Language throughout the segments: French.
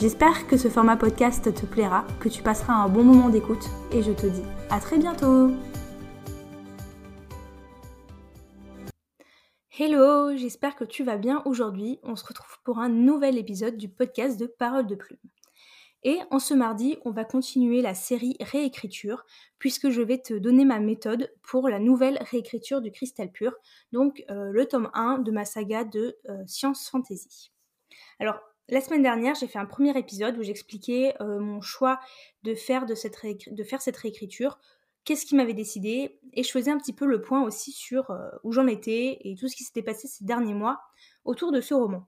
J'espère que ce format podcast te plaira, que tu passeras un bon moment d'écoute et je te dis à très bientôt Hello, j'espère que tu vas bien aujourd'hui. On se retrouve pour un nouvel épisode du podcast de Parole de Plume. Et en ce mardi, on va continuer la série réécriture, puisque je vais te donner ma méthode pour la nouvelle réécriture du Cristal Pur, donc euh, le tome 1 de ma saga de euh, Science Fantasy. Alors, la semaine dernière, j'ai fait un premier épisode où j'expliquais euh, mon choix de faire, cette réécriture, qu'est-ce qui m'avait décidé, et je faisais un petit peu le point aussi sur euh, où j'en étais et tout ce qui s'était passé ces derniers mois autour de ce roman.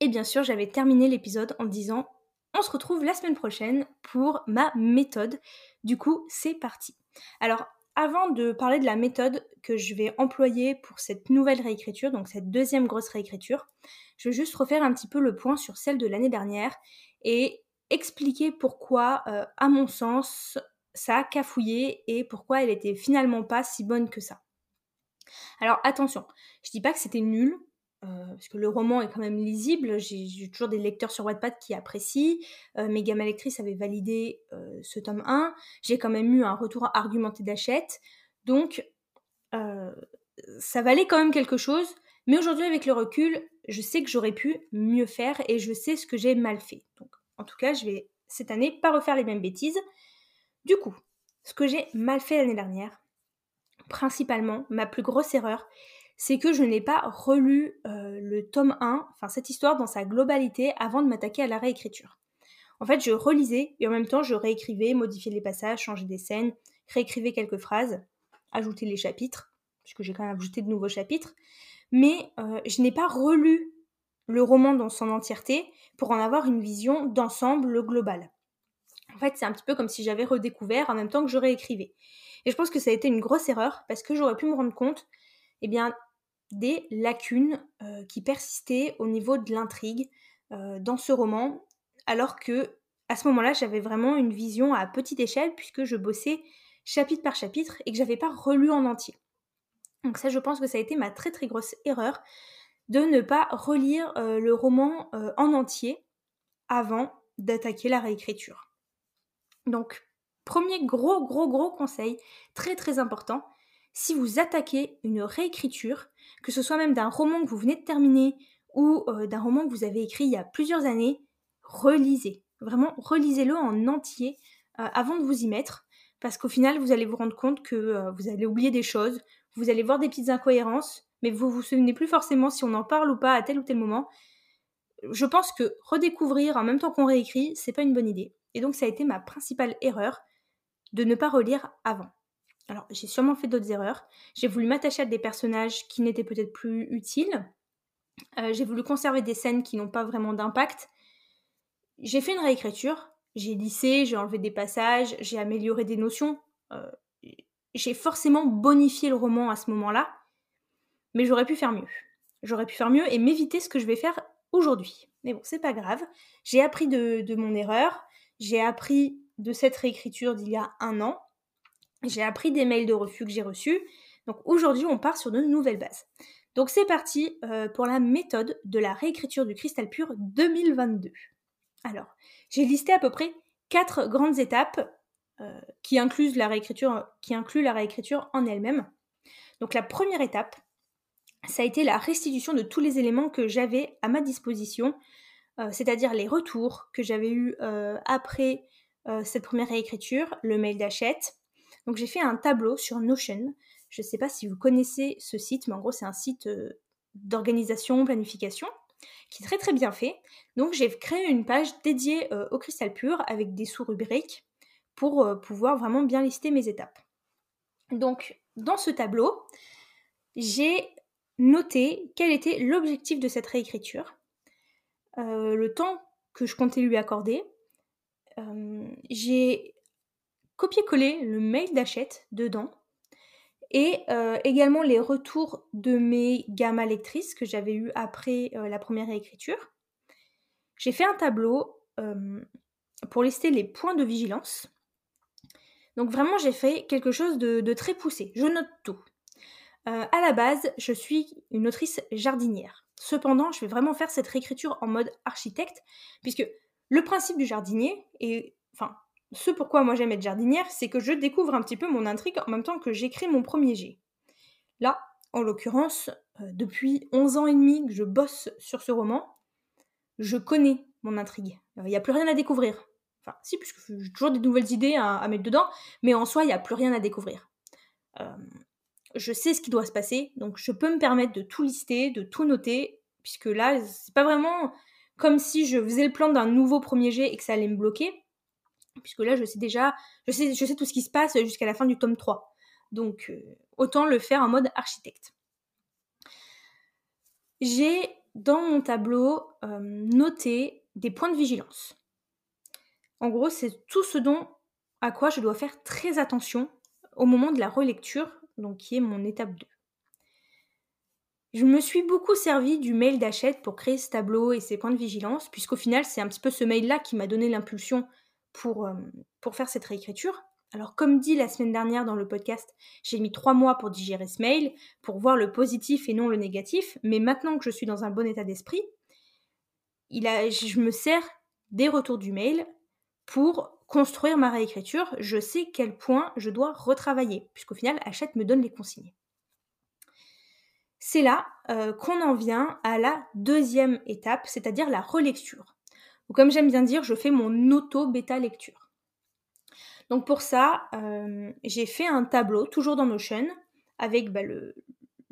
Et bien sûr, j'avais terminé l'épisode en disant on se retrouve la semaine prochaine pour ma méthode. Du coup, c'est parti. Alors, avant de parler de la méthode que je vais employer pour cette nouvelle réécriture, donc cette deuxième grosse réécriture, je vais juste refaire un petit peu le point sur celle de l'année dernière et expliquer pourquoi, euh, à mon sens, ça a cafouillé et pourquoi elle était finalement pas si bonne que ça. Alors attention, je dis pas que c'était nul, parce que le roman est quand même lisible, j'ai toujours des lecteurs sur Wattpad qui apprécient, euh, mes gammes lectrices avaient validé euh, ce tome 1, j'ai quand même eu un retour argumenté d'achète, donc ça valait quand même quelque chose, mais aujourd'hui avec le recul, je sais que j'aurais pu mieux faire et je sais ce que j'ai mal fait. Donc en tout cas, je vais cette année pas refaire les mêmes bêtises. Du coup, ce que j'ai mal fait l'année dernière, principalement, ma plus grosse erreur, c'est que je n'ai pas relu euh, le tome 1, enfin cette histoire dans sa globalité avant de m'attaquer à la réécriture. En fait, je relisais et en même temps je réécrivais, modifiais les passages, changeais des scènes, réécrivais quelques phrases, ajoutais les chapitres, puisque j'ai quand même ajouté de nouveaux chapitres, mais euh, je n'ai pas relu le roman dans son entièreté pour en avoir une vision d'ensemble global. En fait, c'est un petit peu comme si j'avais redécouvert en même temps que je réécrivais. Et je pense que ça a été une grosse erreur parce que j'aurais pu me rendre compte, eh bien, des lacunes euh, qui persistaient au niveau de l'intrigue euh, dans ce roman, alors que à ce moment-là, j'avais vraiment une vision à petite échelle puisque je bossais chapitre par chapitre et que j'avais pas relu en entier. Donc ça, je pense que ça a été ma très très grosse erreur de ne pas relire euh, le roman en entier avant d'attaquer la réécriture. Donc, premier gros gros gros conseil, très très important, si vous attaquez une réécriture, que ce soit même d'un roman que vous venez de terminer ou euh, d'un roman que vous avez écrit il y a plusieurs années, relisez. Vraiment, relisez-le en entier euh, avant de vous y mettre, parce qu'au final, vous allez vous rendre compte que euh, vous allez oublier des choses, vous allez voir des petites incohérences, mais vous vous souvenez plus forcément si on en parle ou pas à tel ou tel moment. Je pense que redécouvrir en même temps qu'on réécrit, c'est pas une bonne idée. Et donc ça a été ma principale erreur de ne pas relire avant. Alors, j'ai sûrement fait d'autres erreurs. J'ai voulu m'attacher à des personnages qui n'étaient peut-être plus utiles. Euh, j'ai voulu conserver des scènes qui n'ont pas vraiment d'impact. J'ai fait une réécriture. J'ai lissé, j'ai enlevé des passages, j'ai amélioré des notions. Euh, j'ai forcément bonifié le roman à ce moment-là. Mais j'aurais pu faire mieux. J'aurais pu faire mieux et m'éviter ce que je vais faire aujourd'hui. Mais bon, c'est pas grave. J'ai appris de mon erreur. J'ai appris de cette réécriture d'il y a un an j'ai appris des mails de refus que j'ai reçus. Donc aujourd'hui, on part sur de nouvelles bases. Donc c'est parti euh, pour la méthode de la réécriture du cristal pur 2022. Alors, j'ai listé à peu près quatre grandes étapes euh, qui, incluent la réécriture, qui la réécriture en elle-même. Donc la première étape, ça a été la restitution de tous les éléments que j'avais à ma disposition, euh, c'est-à-dire les retours que j'avais eus après cette première réécriture, le mail d'achète, donc j'ai fait un tableau sur Notion. Je ne sais pas si vous connaissez ce site, mais en gros c'est un site euh, d'organisation, planification, qui est très très bien fait. Donc j'ai créé une page dédiée euh, au cristal pur avec des sous-rubriques pour euh, pouvoir vraiment bien lister mes étapes. Donc dans ce tableau, j'ai noté quel était l'objectif de cette réécriture, le temps que je comptais lui accorder. j'ai copié-collé le mail d'Achète dedans et euh, également les retours de mes gammas lectrices que j'avais eu après euh, la première réécriture. J'ai fait un tableau pour lister les points de vigilance. Donc vraiment, j'ai fait quelque chose de, très poussé. Je note tout. à la base, je suis une autrice jardinière. Cependant, je vais vraiment faire cette réécriture en mode architecte, puisque le principe du jardinier, enfin, ce pourquoi moi j'aime être jardinière, c'est que je découvre un petit peu mon intrigue en même temps que j'écris mon premier jet. Là, en l'occurrence, euh, depuis 11 ans et demi que je bosse sur ce roman, je connais mon intrigue. Il n'y a plus rien à découvrir. Enfin, si, puisque j'ai toujours des nouvelles idées à, mettre dedans, mais en soi, il n'y a plus rien à découvrir. Euh, je sais ce qui doit se passer, donc je peux me permettre de tout lister, de tout noter, puisque là, c'est pas vraiment comme si je faisais le plan d'un nouveau premier jet et que ça allait me bloquer, puisque là, je sais déjà, je sais, tout ce qui se passe jusqu'à la fin du tome 3. Donc, euh, autant le faire en mode architecte. J'ai dans mon tableau euh, noté des points de vigilance. En gros, c'est tout ce dont à quoi je dois faire très attention au moment de la relecture, donc qui est mon étape 2. Je me suis beaucoup servi du mail d'Achète pour créer ce tableau et ces points de vigilance, puisqu'au final, c'est un petit peu ce mail-là qui m'a donné l'impulsion pour, euh, pour faire cette réécriture. Alors, comme dit la semaine dernière dans le podcast, j'ai mis trois mois pour digérer ce mail, pour voir le positif et non le négatif, mais maintenant que je suis dans un bon état d'esprit, je me sers des retours du mail pour construire ma réécriture. Je sais quel point je dois retravailler, puisqu'au final, Hachette me donne les consignes. C'est là euh, qu'on en vient à la deuxième étape, c'est-à-dire la relecture. Ou comme j'aime bien dire, je fais mon auto-bêta lecture. Donc pour ça, euh, j'ai fait un tableau, toujours dans Notion, avec bah,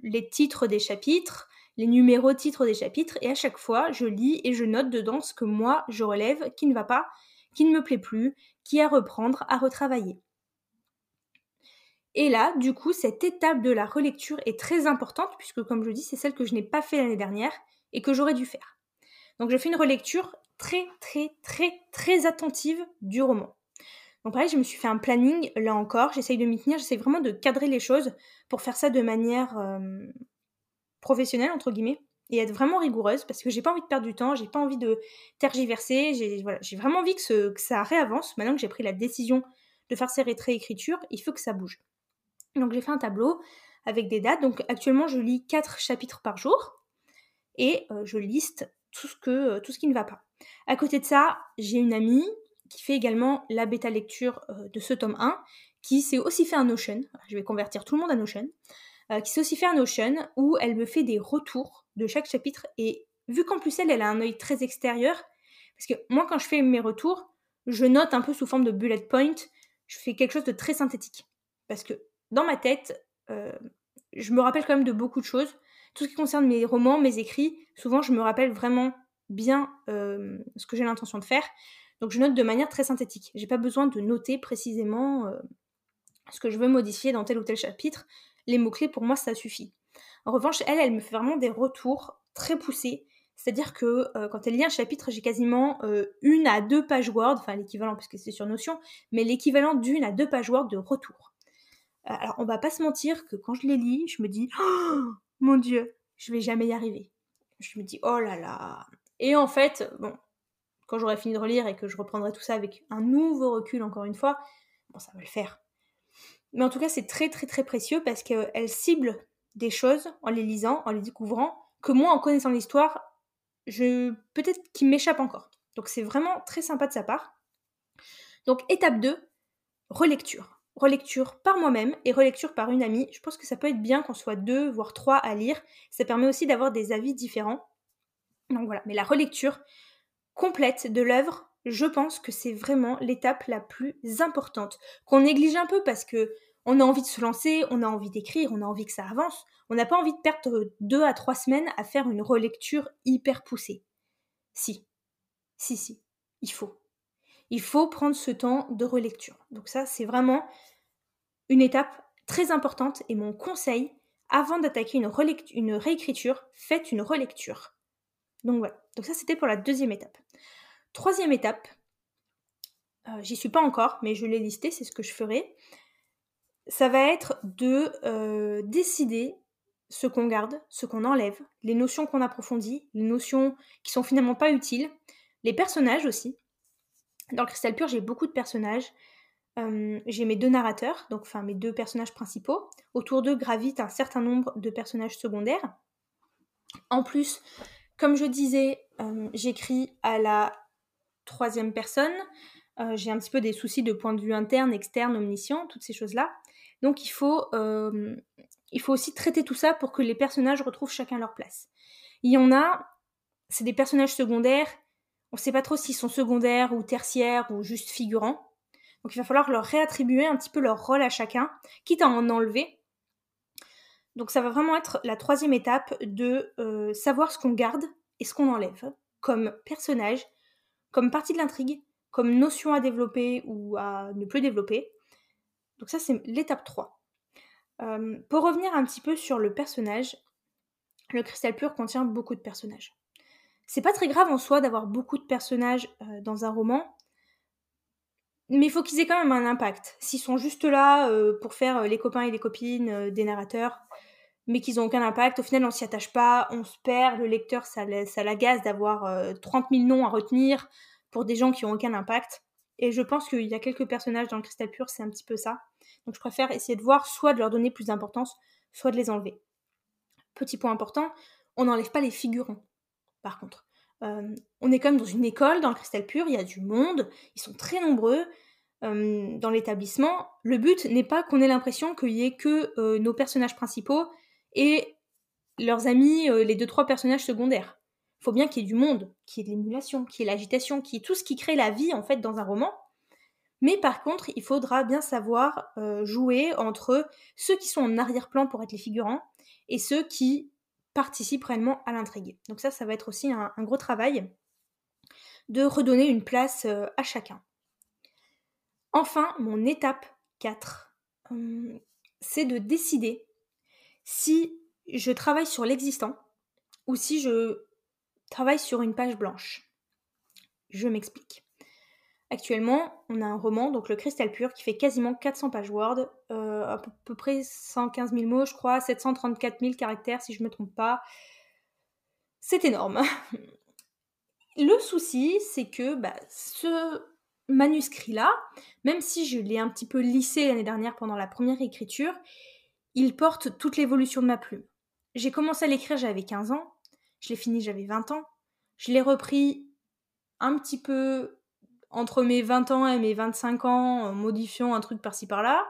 les titres des chapitres, les numéros titres des chapitres, et à chaque fois, je lis et je note dedans ce que moi, je relève, qui ne va pas, qui ne me plaît plus, qui à reprendre, à retravailler. Et là, du coup, cette étape de la relecture est très importante, puisque comme je dis, c'est celle que je n'ai pas fait l'année dernière et que j'aurais dû faire. Donc je fais une relecture très très très très attentive du roman. Donc pareil, je me suis fait un planning, là encore, j'essaye de m'y tenir, j'essaye vraiment de cadrer les choses pour faire ça de manière euh, professionnelle, entre guillemets, et être vraiment rigoureuse, parce que j'ai pas envie de perdre du temps, j'ai pas envie de tergiverser, j'ai voilà, vraiment envie que, ça réavance, maintenant que j'ai pris la décision de faire ces réécritures, il faut que ça bouge. Donc j'ai fait un tableau avec des dates. Donc actuellement, je lis 4 chapitres par jour et euh, je liste tout ce, que, tout ce qui ne va pas. À côté de ça, j'ai une amie qui fait également la bêta lecture euh, de ce tome 1, qui s'est aussi fait un Notion. Je vais convertir tout le monde à Notion. qui s'est aussi fait un Notion où elle me fait des retours de chaque chapitre. Et vu qu'en plus elle, elle a un œil très extérieur, parce que moi quand je fais mes retours, je note un peu sous forme de bullet point, je fais quelque chose de très synthétique. Parce que dans ma tête, euh, je me rappelle quand même de beaucoup de choses. Tout ce qui concerne mes romans, mes écrits, souvent je me rappelle vraiment bien euh, ce que j'ai l'intention de faire. Donc je note de manière très synthétique. J'ai pas besoin de noter précisément euh, ce que je veux modifier dans tel ou tel chapitre. Les mots-clés, pour moi, ça suffit. En revanche, elle, elle me fait vraiment des retours très poussés. C'est-à-dire que quand elle lit un chapitre, j'ai quasiment une à deux pages Word, enfin l'équivalent puisque c'est sur Notion, mais l'équivalent d'une à deux pages Word de retour. Euh, alors, on va pas se mentir que quand je les lis, je me dis oh, mon Dieu, je vais jamais y arriver. Je me dis oh là là. Et en fait, bon, quand j'aurai fini de relire et que je reprendrai tout ça avec un nouveau recul encore une fois, bon, ça va le faire. Mais en tout cas, c'est très très très précieux parce qu'elle cible des choses en les lisant, en les découvrant, que moi, en connaissant l'histoire, je peut-être qu'il m'échappe encore. Donc c'est vraiment très sympa de sa part. Donc étape 2, relecture relecture par moi-même et relecture par une amie. Je pense que ça peut être bien qu'on soit deux, voire trois à lire. Ça permet aussi d'avoir des avis différents. Donc voilà, mais la relecture complète de l'œuvre, je pense que c'est vraiment l'étape la plus importante, qu'on néglige un peu parce que on a envie de se lancer, on a envie d'écrire, on a envie que ça avance. On n'a pas envie de perdre deux à trois semaines à faire une relecture hyper poussée. Si, si, si, il faut il faut prendre ce temps de relecture. Donc ça, c'est vraiment une étape très importante et mon conseil, avant d'attaquer une, une réécriture, faites une relecture. Donc voilà, donc ça c'était pour la deuxième étape. Troisième étape, euh, j'y suis pas encore, mais je l'ai listé, c'est ce que je ferai. Ça va être de euh, décider ce qu'on garde, ce qu'on enlève, les notions qu'on approfondit, les notions qui sont finalement pas utiles, les personnages aussi. Dans le cristal pur, j'ai beaucoup de personnages. Euh, j'ai mes deux narrateurs, donc enfin mes deux personnages principaux. Autour d'eux gravitent un certain nombre de personnages secondaires. En plus, comme je disais, j'écris à la troisième personne. Euh, j'ai un petit peu des soucis de point de vue interne, externe, omniscient, toutes ces choses-là. Donc il faut, euh, il faut aussi traiter tout ça pour que les personnages retrouvent chacun leur place. Il y en a, c'est des personnages secondaires, on ne sait pas trop s'ils sont secondaires ou tertiaires ou juste figurants. Donc il va falloir leur réattribuer un petit peu leur rôle à chacun, quitte à en enlever. Donc ça va vraiment être la troisième étape de euh, savoir ce qu'on garde et ce qu'on enlève comme personnage, comme partie de l'intrigue, comme notion à développer ou à ne plus développer. Donc ça, c'est l'étape 3. Euh, pour revenir un petit peu sur le personnage, le cristal pur contient beaucoup de personnages. C'est pas très grave en soi d'avoir beaucoup de personnages euh, dans un roman, mais il faut qu'ils aient quand même un impact. S'ils sont juste là pour faire les copains et les copines des narrateurs, mais qu'ils n'ont aucun impact, au final on s'y attache pas, on se perd, le lecteur ça, l'agace d'avoir 30 000 noms à retenir, pour des gens qui ont aucun impact. Et je pense qu'il y a quelques personnages dans le cristal pur, c'est un petit peu ça. Donc je préfère essayer de voir soit de leur donner plus d'importance, soit de les enlever. Petit point important, on n'enlève pas les figurants, par contre. Euh, on est quand même dans une école, dans le cristal pur, il y a du monde, ils sont très nombreux euh, dans l'établissement. Le but n'est pas qu'on ait l'impression qu'il y ait que euh, nos personnages principaux et leurs amis, les deux trois personnages secondaires faut bien qu'il y ait du monde, qu'il y ait de l'émulation, qu'il y ait l'agitation, qu'il y ait tout ce qui crée la vie en fait dans un roman. Mais par contre, il faudra bien savoir euh, jouer entre ceux qui sont en arrière-plan pour être les figurants et ceux qui participent réellement à l'intrigue. Donc ça, ça va être aussi un, gros travail de redonner une place euh, à chacun. Enfin, mon étape 4, hum, c'est de décider si je travaille sur l'existant ou si je travaille sur une page blanche. Je m'explique. Actuellement, on a un roman, donc le Cristal Pur, qui fait quasiment 400 pages Word, euh, à peu près 115 000 mots, je crois, 734 000 caractères, si je ne me trompe pas. C'est énorme. Le souci, c'est que bah, ce manuscrit-là, même si je l'ai un petit peu lissé l'année dernière pendant la première écriture, il porte toute l'évolution de ma plume. J'ai commencé à l'écrire, j'avais 15 ans, je l'ai fini, j'avais 20 ans. Je l'ai repris un petit peu entre mes 20 ans et mes 25 ans, en modifiant un truc par-ci par-là.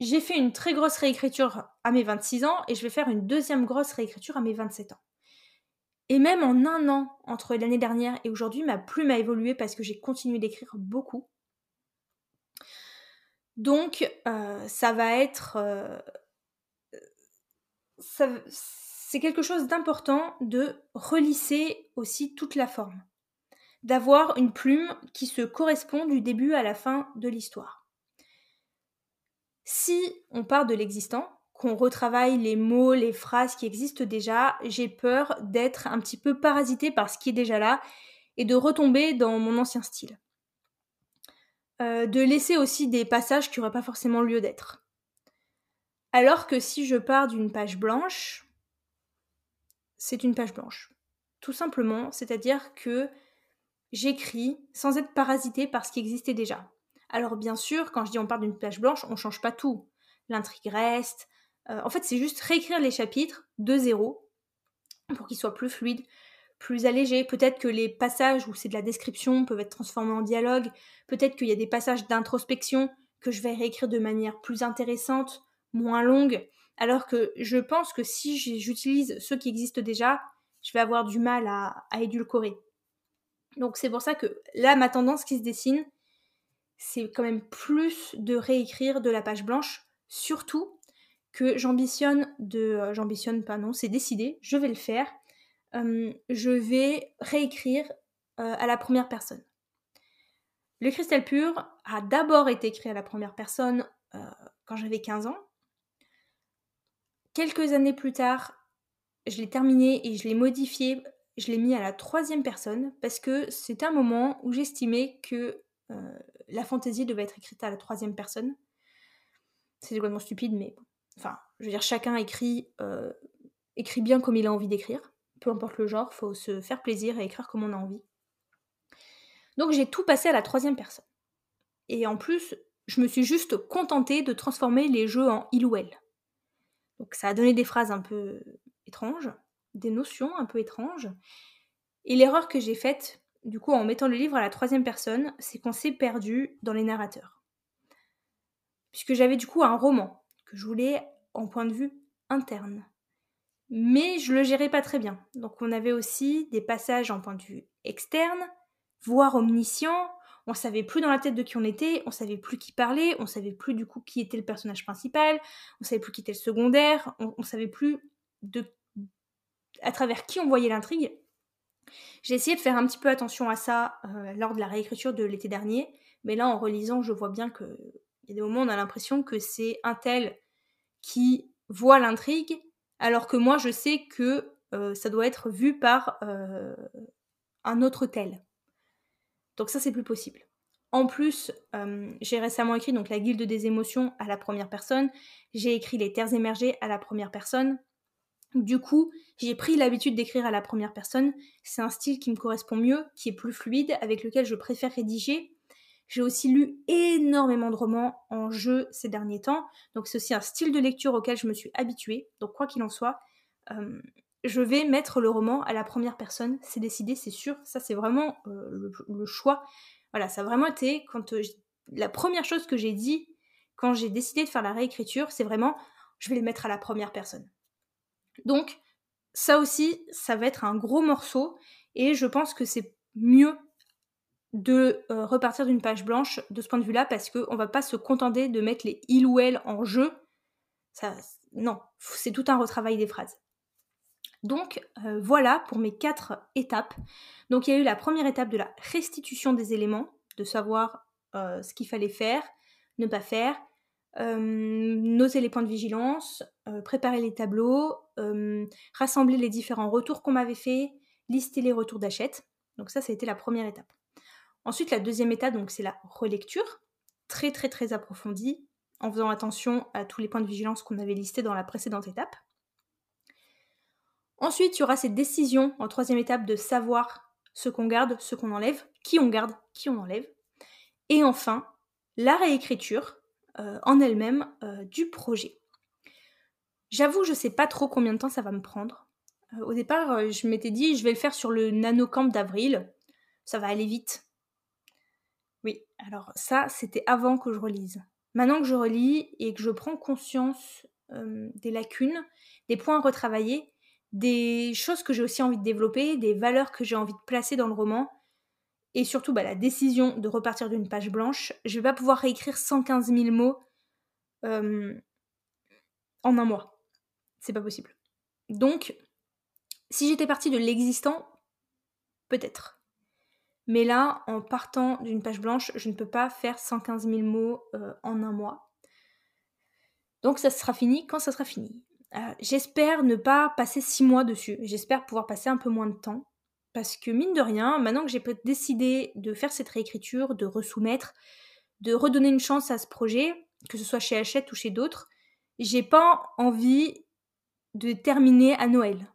J'ai fait une très grosse réécriture à mes 26 ans et je vais faire une deuxième grosse réécriture à mes 27 ans. Et même en un an, entre l'année dernière et aujourd'hui, ma plume a évolué parce que j'ai continué d'écrire beaucoup. Donc, euh, ça va être... Euh, c'est quelque chose d'important de relisser aussi toute la forme, d'avoir une plume qui se correspond du début à la fin de l'histoire. Si on part de l'existant, qu'on retravaille les mots, les phrases qui existent déjà, j'ai peur d'être un petit peu parasité par ce qui est déjà là et de retomber dans mon ancien style. Euh, de laisser aussi des passages qui n'auraient pas forcément lieu d'être. Alors que si je pars d'une page blanche, c'est une page blanche. Tout simplement, c'est-à-dire que j'écris sans être parasité par ce qui existait déjà. Alors bien sûr, quand je dis on part d'une page blanche, on change pas tout. L'intrigue reste. Euh, en fait, c'est juste réécrire les chapitres de zéro pour qu'ils soient plus fluides, plus allégés. Peut-être que les passages où c'est de la description peuvent être transformés en dialogue. Peut-être qu'il y a des passages d'introspection que je vais réécrire de manière plus intéressante, moins longue. Alors que je pense que si j'utilise ceux qui existent déjà, je vais avoir du mal à, édulcorer. Donc c'est pour ça que là, ma tendance qui se dessine, c'est quand même plus de réécrire de la page blanche, surtout que j'ambitionne de... Euh, j'ambitionne pas, non, c'est décidé, je vais le faire. Euh, je vais réécrire euh, à la première personne. Le cristal pur a d'abord été écrit à la première personne quand j'avais 15 ans, Quelques années plus tard, je l'ai terminé et je l'ai modifié, je l'ai mis à la troisième personne parce que c'était un moment où j'estimais que la fantaisie devait être écrite à la troisième personne. C'est complètement stupide, mais enfin, je veux dire, chacun écrit, écrit bien comme il a envie d'écrire. Peu importe le genre, faut se faire plaisir et écrire comme on a envie. Donc j'ai tout passé à la troisième personne. Et en plus, je me suis juste contentée de transformer les jeux en il ou elle. Donc ça a donné des phrases un peu étranges, des notions un peu étranges. Et l'erreur que j'ai faite, du coup, en mettant le livre à la troisième personne, c'est qu'on s'est perdu dans les narrateurs. Puisque j'avais du coup un roman que je voulais en point de vue interne. Mais je le gérais pas très bien. Donc on avait aussi des passages en point de vue externe, voire omniscient, on savait plus dans la tête de qui on était, on savait plus qui parlait, on savait plus du coup qui était le personnage principal, on savait plus qui était le secondaire, on, savait plus de à travers qui on voyait l'intrigue. J'ai essayé de faire un petit peu attention à ça euh, lors de la réécriture de l'été dernier, mais là en relisant, je vois bien que il y a des moments où on a l'impression que c'est un tel qui voit l'intrigue, alors que moi je sais que euh, ça doit être vu par euh, un autre tel. Donc ça, c'est plus possible. En plus, euh, j'ai récemment écrit donc la Guilde des émotions à la première personne. J'ai écrit les terres émergées à la première personne. Du coup, j'ai pris l'habitude d'écrire à la première personne. C'est un style qui me correspond mieux, qui est plus fluide, avec lequel je préfère rédiger. J'ai aussi lu énormément de romans en jeu ces derniers temps, donc c'est aussi un style de lecture auquel je me suis habituée. Donc quoi qu'il en soit, je vais mettre le roman à la première personne, c'est décidé, c'est sûr. Ça, c'est vraiment le, choix. Voilà, ça a vraiment été quand la première chose que j'ai dit quand j'ai décidé de faire la réécriture, c'est vraiment je vais les mettre à la première personne. Donc, ça aussi, ça va être un gros morceau et je pense que c'est mieux de euh, repartir d'une page blanche de ce point de vue-là parce qu'on va pas se contenter de mettre les il ou elle en jeu. Ça, non, c'est tout un retravail des phrases. Donc euh, voilà pour mes quatre étapes. Donc il y a eu la première étape de la restitution des éléments, de savoir euh, ce qu'il fallait faire, ne pas faire, euh, les points de vigilance, préparer les tableaux, rassembler les différents retours qu'on m'avait fait, lister les retours d'achète. Donc ça, ça a été la première étape. Ensuite, la deuxième étape, donc c'est la relecture, très très très approfondie, en faisant attention à tous les points de vigilance qu'on avait listés dans la précédente étape. Ensuite, il y aura cette décision en troisième étape de savoir ce qu'on garde, ce qu'on enlève, qui on garde, qui on enlève. Et enfin, la réécriture euh, en elle-même euh, du projet. J'avoue, je ne sais pas trop combien de temps ça va me prendre. Euh, au départ, je m'étais dit, je vais le faire sur le nanocamp d'avril. Ça va aller vite. Oui, alors ça, c'était avant que je relise. Maintenant que je relis et que je prends conscience des lacunes, des points à retravailler, des choses que j'ai aussi envie de développer, des valeurs que j'ai envie de placer dans le roman, et surtout bah, la décision de repartir d'une page blanche. Je vais pas pouvoir réécrire 115 000 mots euh, en un mois. C'est pas possible. Donc, si j'étais partie de l'existant, peut-être. Mais là, en partant d'une page blanche, je ne peux pas faire 115 000 mots euh, en un mois. Donc ça sera fini quand ça sera fini. Euh, j'espère ne pas passer six mois dessus. J'espère pouvoir passer un peu moins de temps. Parce que mine de rien, maintenant que j'ai décidé de faire cette réécriture, de resoumettre, de redonner une chance à ce projet, que ce soit chez Hachette ou chez d'autres, j'ai pas envie de terminer à Noël.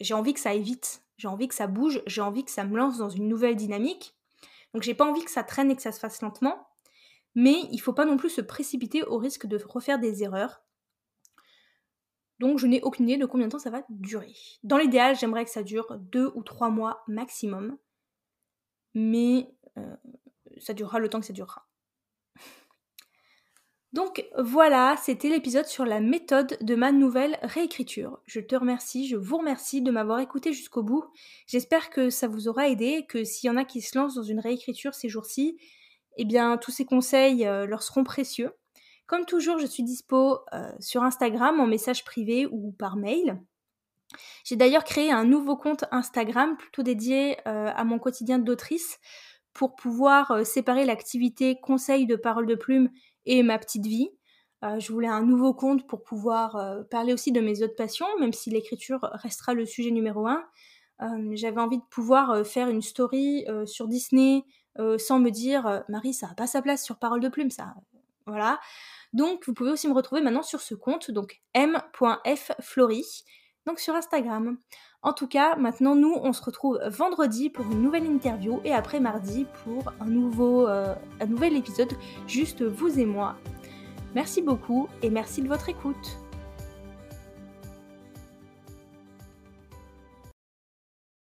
J'ai envie que ça aille vite, j'ai envie que ça bouge, j'ai envie que ça me lance dans une nouvelle dynamique. Donc j'ai pas envie que ça traîne et que ça se fasse lentement, mais il faut pas non plus se précipiter au risque de refaire des erreurs donc je n'ai aucune idée de combien de temps ça va durer. Dans l'idéal, j'aimerais que ça dure deux ou trois mois maximum. Mais euh, ça durera le temps que ça durera. Donc voilà, c'était l'épisode sur la méthode de ma nouvelle réécriture. Je te remercie, je vous remercie de m'avoir écouté jusqu'au bout. J'espère que ça vous aura aidé, que s'il y en a qui se lancent dans une réécriture ces jours-ci, eh bien tous ces conseils euh, leur seront précieux. Comme toujours, je suis dispo euh, sur Instagram en message privé ou par mail. J'ai d'ailleurs créé un nouveau compte Instagram plutôt dédié euh, à mon quotidien d'autrice pour pouvoir séparer l'activité conseil de parole de plume et ma petite vie. je voulais un nouveau compte pour pouvoir parler aussi de mes autres passions, même si l'écriture restera le sujet numéro un. J'avais envie de pouvoir faire une story sur Disney euh, sans me dire Marie, ça n'a pas sa place sur Parole de Plume, ça. Voilà. Donc vous pouvez aussi me retrouver maintenant sur ce compte, donc m.fflory, sur Instagram. En tout cas, maintenant nous, on se retrouve vendredi pour une nouvelle interview et après mardi pour un, nouveau, un nouvel épisode, juste vous et moi. Merci beaucoup et merci de votre écoute.